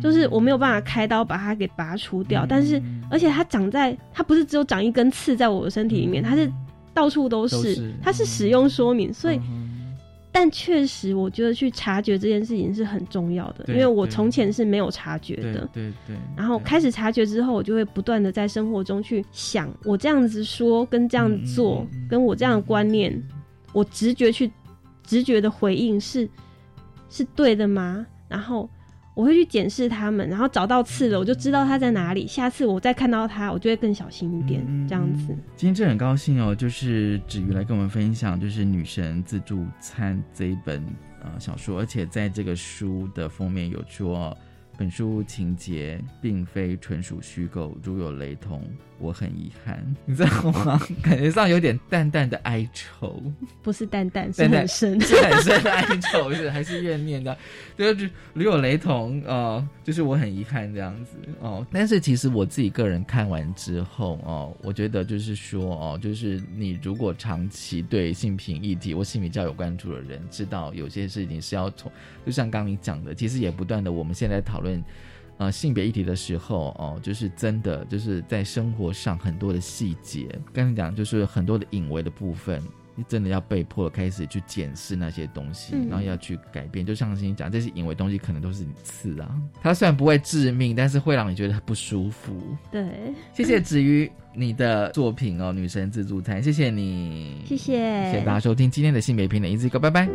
就是我没有办法开刀把它给拔除掉。但是，而且它长在，它不是只有长一根刺在我的身体里面，它是到处都是，它是使用说明，所以。但确实，我觉得去察觉这件事情是很重要的，因为我从前是没有察觉的。对对。然后开始察觉之后，我就会不断的在生活中去想，我这样子说跟这样做，跟我这样的观念，我直觉去直觉的回应是是对的吗？然后。我会去检视他们，然后找到刺了，我就知道它在哪里。下次我再看到它，我就会更小心一点，这样子。今天真的很高兴哦，就是子瑜来跟我们分享，就是《女神自助餐》这一本呃小说，而且在这个书的封面有说。本书情节并非纯属虚构，如有雷同，我很遗憾，你知道吗？感觉上有点淡淡的哀愁，不是淡淡，是很深，是很深的哀愁，是还是怨念的？就是如有雷同，哦，就是我很遗憾这样子哦。但是其实我自己个人看完之后哦，我觉得就是说哦，就是你如果长期对性平议题或性比较有关注的人，知道有些事情是要从，就像刚你讲的，其实也不断的，我们现在讨论。论呃性别议题的时候哦，就是真的就是在生活上很多的细节，跟你讲就是很多的隐微的部分，你真的要被迫开始去检视那些东西，然后要去改变。就像你讲，这些隐微东西可能都是你刺啊，它虽然不会致命，但是会让你觉得不舒服。对，谢谢子瑜你的作品哦，《女神自助餐》，谢谢你，谢谢，谢谢大家收听今天的性别平等一字一个，拜拜。